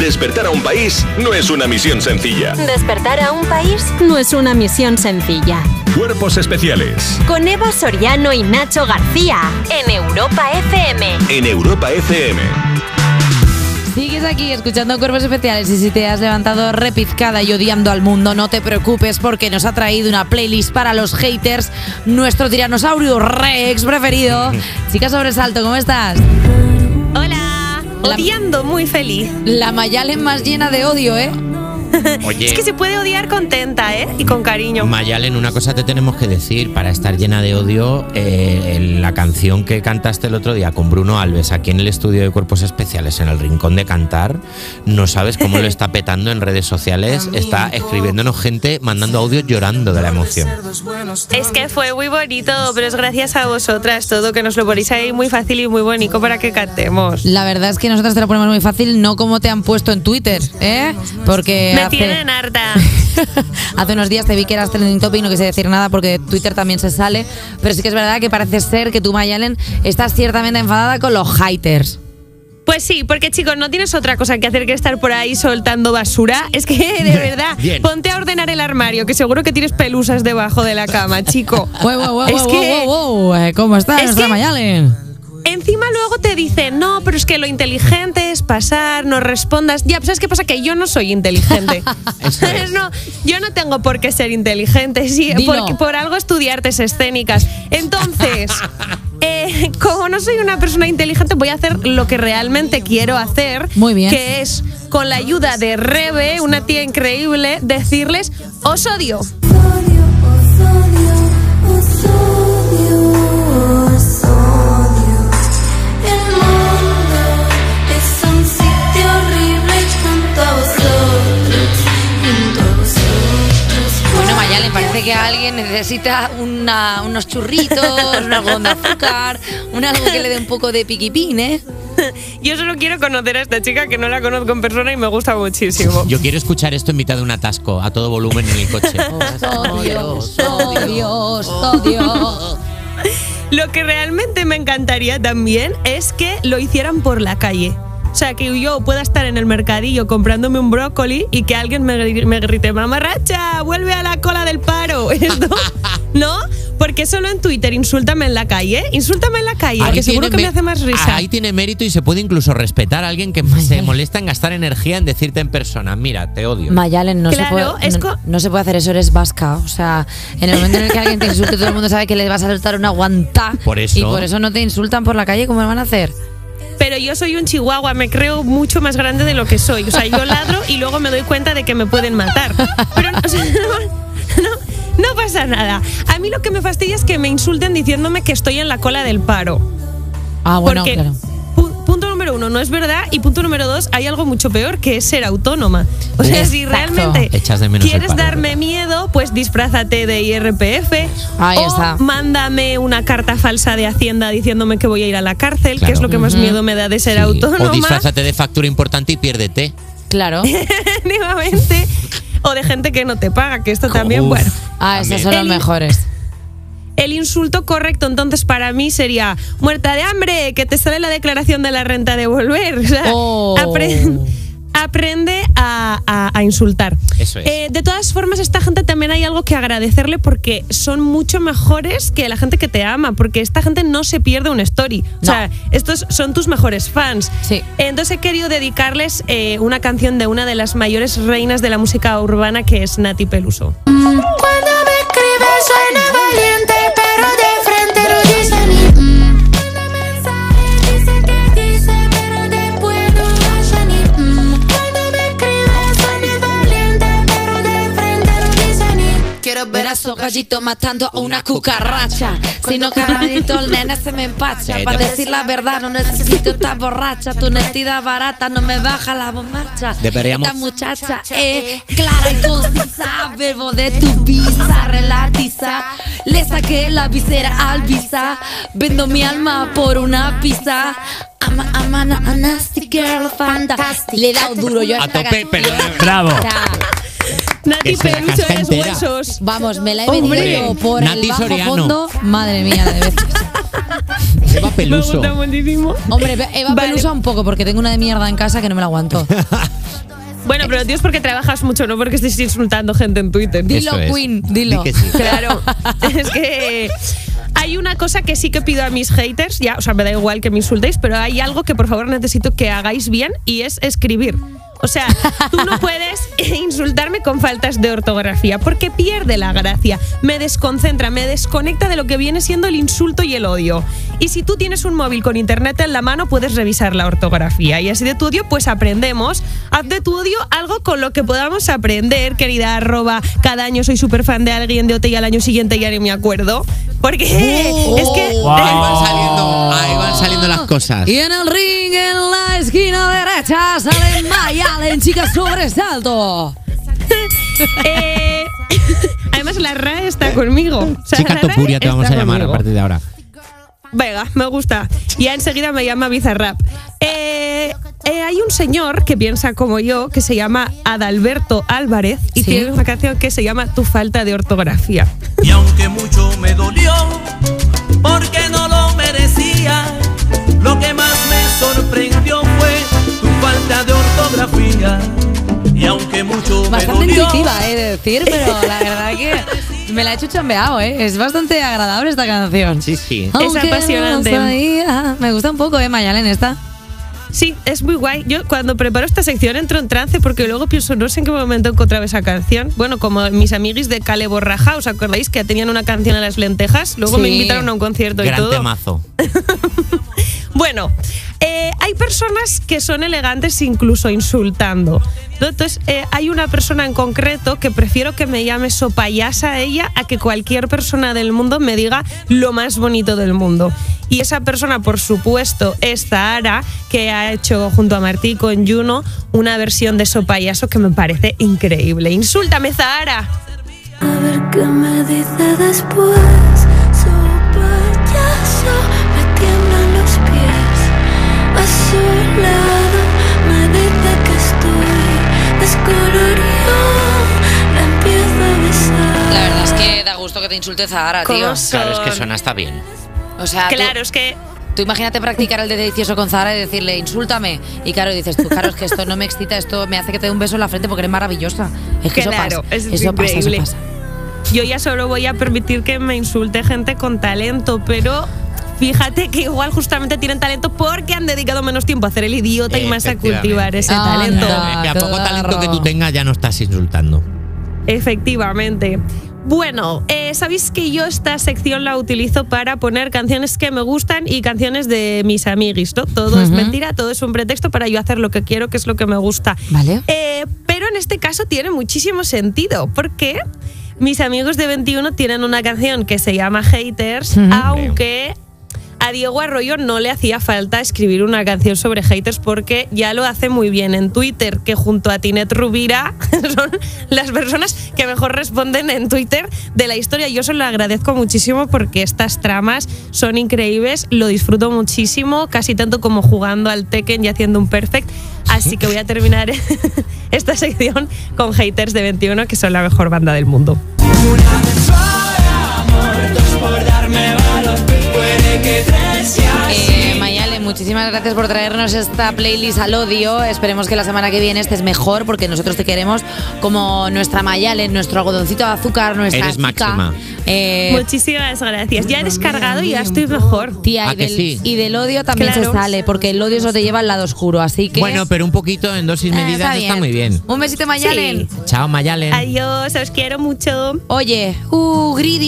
Despertar a un país no es una misión sencilla. Despertar a un país no es una misión sencilla. Cuerpos especiales Con Eva Soriano y Nacho García en Europa FM. en Europa FM. Sigues aquí escuchando Cuerpos Especiales y si te has levantado repizcada y odiando al mundo, no te preocupes porque nos ha traído una playlist para los haters, nuestro tiranosaurio Rex preferido. Chica Sobresalto, ¿cómo estás? Hola, La- odiando muy feliz. La Mayalen más llena de odio, ¿eh? Oye, Es que se puede odiar contenta, ¿eh? Y con cariño. Mayalen, una cosa te tenemos que decir, para estar llena de odio, eh, en la canción que cantaste el otro día con Bruno Alves aquí en el estudio de Cuerpos Especiales, en el Rincón de Cantar, no sabes cómo lo está petando en redes sociales, está escribiéndonos gente, mandando audios llorando de la emoción. Es que fue muy bonito, pero es gracias a vosotras todo que nos lo ponéis ahí muy fácil y muy bonito para que cantemos. La verdad es que nosotros te lo ponemos muy fácil, no como te han puesto en Twitter, ¿eh? Porque Me hace, tienen harta. hace unos días te vi que eras trending topic, no quise decir nada porque Twitter también se sale, pero sí que es verdad que parece ser que tú, Mayalen, estás ciertamente enfadada con los haters. Pues sí, porque chicos, no tienes otra cosa que hacer que estar por ahí soltando basura. Es que, de verdad, Bien. ponte a ordenar el armario, que seguro que tienes pelusas debajo de la cama, chico. Wow, wow, wow, Es que- ¿Cómo está Es nuestra que- Mayalen? Luego te dicen, no, pero es que lo inteligente es pasar, no respondas. Ya, pues ¿sabes qué pasa? Que yo no soy inteligente. Es. no, yo no tengo por qué ser inteligente, sí, por, algo estudiar artes escénicas. Entonces, eh, como no soy una persona inteligente, voy a hacer lo que realmente quiero hacer. Muy bien. Que es, con la ayuda de Rebe, una tía increíble, decirles, os odio. Que alguien necesita una- unos churritos, un algodón de azúcar, un algo que le dé un poco de piquipín, ¿eh? Yo solo quiero conocer a esta chica que no la conozco en persona y me gusta muchísimo. Yo quiero escuchar esto en mitad de un atasco, a todo volumen en el coche. Odio, os odio, os odio. Lo que realmente me encantaría también es que lo hicieran por la calle. O sea, que yo pueda estar en el mercadillo comprándome un brócoli y que alguien me, me grite, mamarracha, vuelve a la cola del paro. Esto, ¿No? Porque solo en Twitter, insúltame en la calle, insúltame en la calle, Ahí que seguro tiene que me hace más risa. Ahí tiene mérito y se puede incluso respetar a alguien que se molesta en gastar energía en decirte en persona, mira, te odio. Mayalen, no, Claro, se puede, es no, no se puede hacer eso, eres vasca. O sea, en el momento en el que alguien te insulte, todo el mundo sabe que le vas a soltar una guantá. Por eso. Y por eso no te insultan por la calle, ¿cómo lo van a hacer? Pero yo soy un chihuahua, me creo mucho más grande de lo que soy. O sea, yo ladro y luego me doy cuenta de que me pueden matar. Pero o sea, no, no, no pasa nada. A mí lo que me fastidia es que me insulten diciéndome que estoy en la cola del paro. Ah, bueno, Porque, claro. Uno, no es verdad. Y punto número dos, hay algo mucho peor que es ser autónoma. O sea, si Exacto. realmente Echas de menos el quieres paro, darme ¿verdad? miedo, pues disfrázate de IRPF. Ahí o está. mándame una carta falsa de Hacienda diciéndome que voy a ir a la cárcel, que Claro. es lo que más miedo me da de ser Sí. autónoma. O disfrázate de factura importante y piérdete. Claro. Efectivamente. o de gente que no te paga, que esto también, Uf, bueno. Ah, esas también. son las El- mejores. El insulto correcto entonces para mí sería muerta de hambre, que te sale la declaración de la renta de volver. O sea, Oh. apre- aprende a, a- a insultar. Eso es. Eh, de todas formas, esta gente también hay algo que agradecerle porque son mucho mejores que la gente que te ama, porque esta gente no se pierde un story. O sea, estos son tus mejores fans. Sí. Entonces he querido dedicarles eh, una canción de una de las mayores reinas de la música urbana que es Nati Peluso. Cuando me escribes suena Esos gallitos matando a una cucaracha. Si no, carnalito, el nene se me empacha. Para decir la verdad, no necesito estar borracha. Tu honestidad barata no me baja la bombacha. Deberíamos- Esta muchacha es clara y concisa. Verbo de tu visa, relatiza. Le saqué la visera al visa. Vendo mi alma por una pizza. I'm a, I'm a, a nasty girl, fantastic. Le he dado duro yo a, A tope, pero bravo. Nati Peluso casca es entera. huesos. Vamos, me la he Hombre. metido por Nati el bajo Soriano. fondo. Madre mía, de veces. Eva Me Peluso. gusta muchísimo. Hombre, Eva Vale. Pelusa un poco, porque tengo una de mierda en casa que no me la aguanto. Bueno, pero tío, es porque trabajas mucho, no porque estés insultando gente en Twitter. Dilo, Eso es. Queen, dilo. Di que sí. Claro, es que hay una cosa que sí que pido a mis haters, ya, o sea, me da igual que me insultéis, pero hay algo que por favor necesito que hagáis bien y es escribir. O sea, tú no puedes insultarme con faltas de ortografía porque pierde la gracia, me desconcentra, me desconecta de lo que viene siendo el insulto y el odio. Y si tú tienes un móvil con internet en la mano, puedes revisar la ortografía. Y así de tu odio, pues aprendemos. Haz de tu odio algo con lo que podamos aprender, querida arroba. Cada año soy súper fan de alguien de OT y al año siguiente ya ni me acuerdo. Porque es que... Ahí van saliendo, ahí van saliendo las cosas. Y en el ring, en la esquina derecha, sale Mayalen, chica sobresalto. Eh, además, la RAE está conmigo. O sea, Chica Topuria te vamos a llamar a partir de ahora. Venga, me gusta. Y ya enseguida me llama Bizarrap. Eh, eh, hay un señor que piensa como yo, que se llama Adalberto Álvarez, y Sí. tiene una canción que se llama Tu falta de ortografía. Y aunque mucho me dolió, porque no lo merecía, lo que más me sorprendió falta de ortografía. Y aunque mucho me Bastante dolió, intuitiva, he de decir, pero la verdad que me la he hecho chambeado, ¿eh? Es bastante agradable esta canción. Sí, sí. Aunque no apasionante. sabía. Me gusta un poco, ¿eh, Mayalen, esta? Sí, es muy guay. Yo cuando preparo esta sección entro en trance porque luego pienso, no sé en qué momento encontraba esa canción. Bueno, como mis amiguis de Cale Borraja, ¿os acordáis que tenían una canción a las lentejas? Luego me Sí. invitaron a un concierto y Gran todo. temazo. Bueno, eh, hay personas que son elegantes incluso insultando. Entonces, eh, hay una persona en concreto que prefiero que me llame sopayasa a ella a que cualquier persona del mundo me diga lo más bonito del mundo. Y esa persona, por supuesto, es Zahara, que ha hecho junto a Martí con Juno una versión de sopayaso que me parece increíble. ¡Insúltame, Zahara! A ver qué me dice después. Su lado me dice que estoy descolorido. La empiezo a besar. La verdad es que da gusto que te insulte Zahara, tío. ¿Cómo son? Claro, es que suena hasta bien. O sea, tú- Claro, es que Tú imagínate practicar el de delicioso con Zara y decirle, insúltame. Y claro, dices tú, claro, es que esto no me excita, esto me hace que te dé un beso en la frente porque eres maravillosa. Es que Claro, eso pasa. es eso pasa, eso increíble. pasa. yo ya solo voy a permitir que me insulte gente con talento, pero fíjate que igual justamente tienen talento porque han dedicado menos tiempo a hacer el idiota y más a cultivar ese Anda. talento. Ah, que a poco claro. talento que tú tengas ya no estás insultando. Efectivamente. Bueno, eh, sabéis que yo esta sección la utilizo para poner canciones que me gustan y canciones de mis amiguis, ¿no? Todo es mentira, todo es un pretexto para yo hacer lo que quiero, que es lo que me gusta. Vale. Eh, pero en este caso tiene muchísimo sentido, porque mis amigos de 21 tienen una canción que se llama Haters, aunque Diego Arroyo no le hacía falta escribir una canción sobre haters porque ya lo hace muy bien en Twitter, que junto a Tinet Rubira son las personas que mejor responden en Twitter de la historia. Yo se lo agradezco muchísimo porque estas tramas son increíbles, lo disfruto muchísimo, casi tanto como jugando al Tekken y haciendo un perfect. Así que voy a terminar esta sección con haters de 21, que son la mejor banda del mundo. Eh, Mayale, muchísimas gracias por traernos esta playlist al odio. Esperemos que la semana que viene estés mejor porque nosotros te queremos como nuestra Mayale, nuestro algodoncito de azúcar, nuestra Eres chica. máxima. Eh, Muchísimas gracias. Ya he descargado y ya estoy mejor. tía, ¿A y que del, sí? y del odio también Claro. se sale porque el odio eso te lleva al lado oscuro. Así que. Bueno, pero un poquito en dosis eh, medidas está, muy bien. Un besito, Mayalen. Sí. Chao, Mayalen. Adiós, os quiero mucho. Oye, uh, Greedy.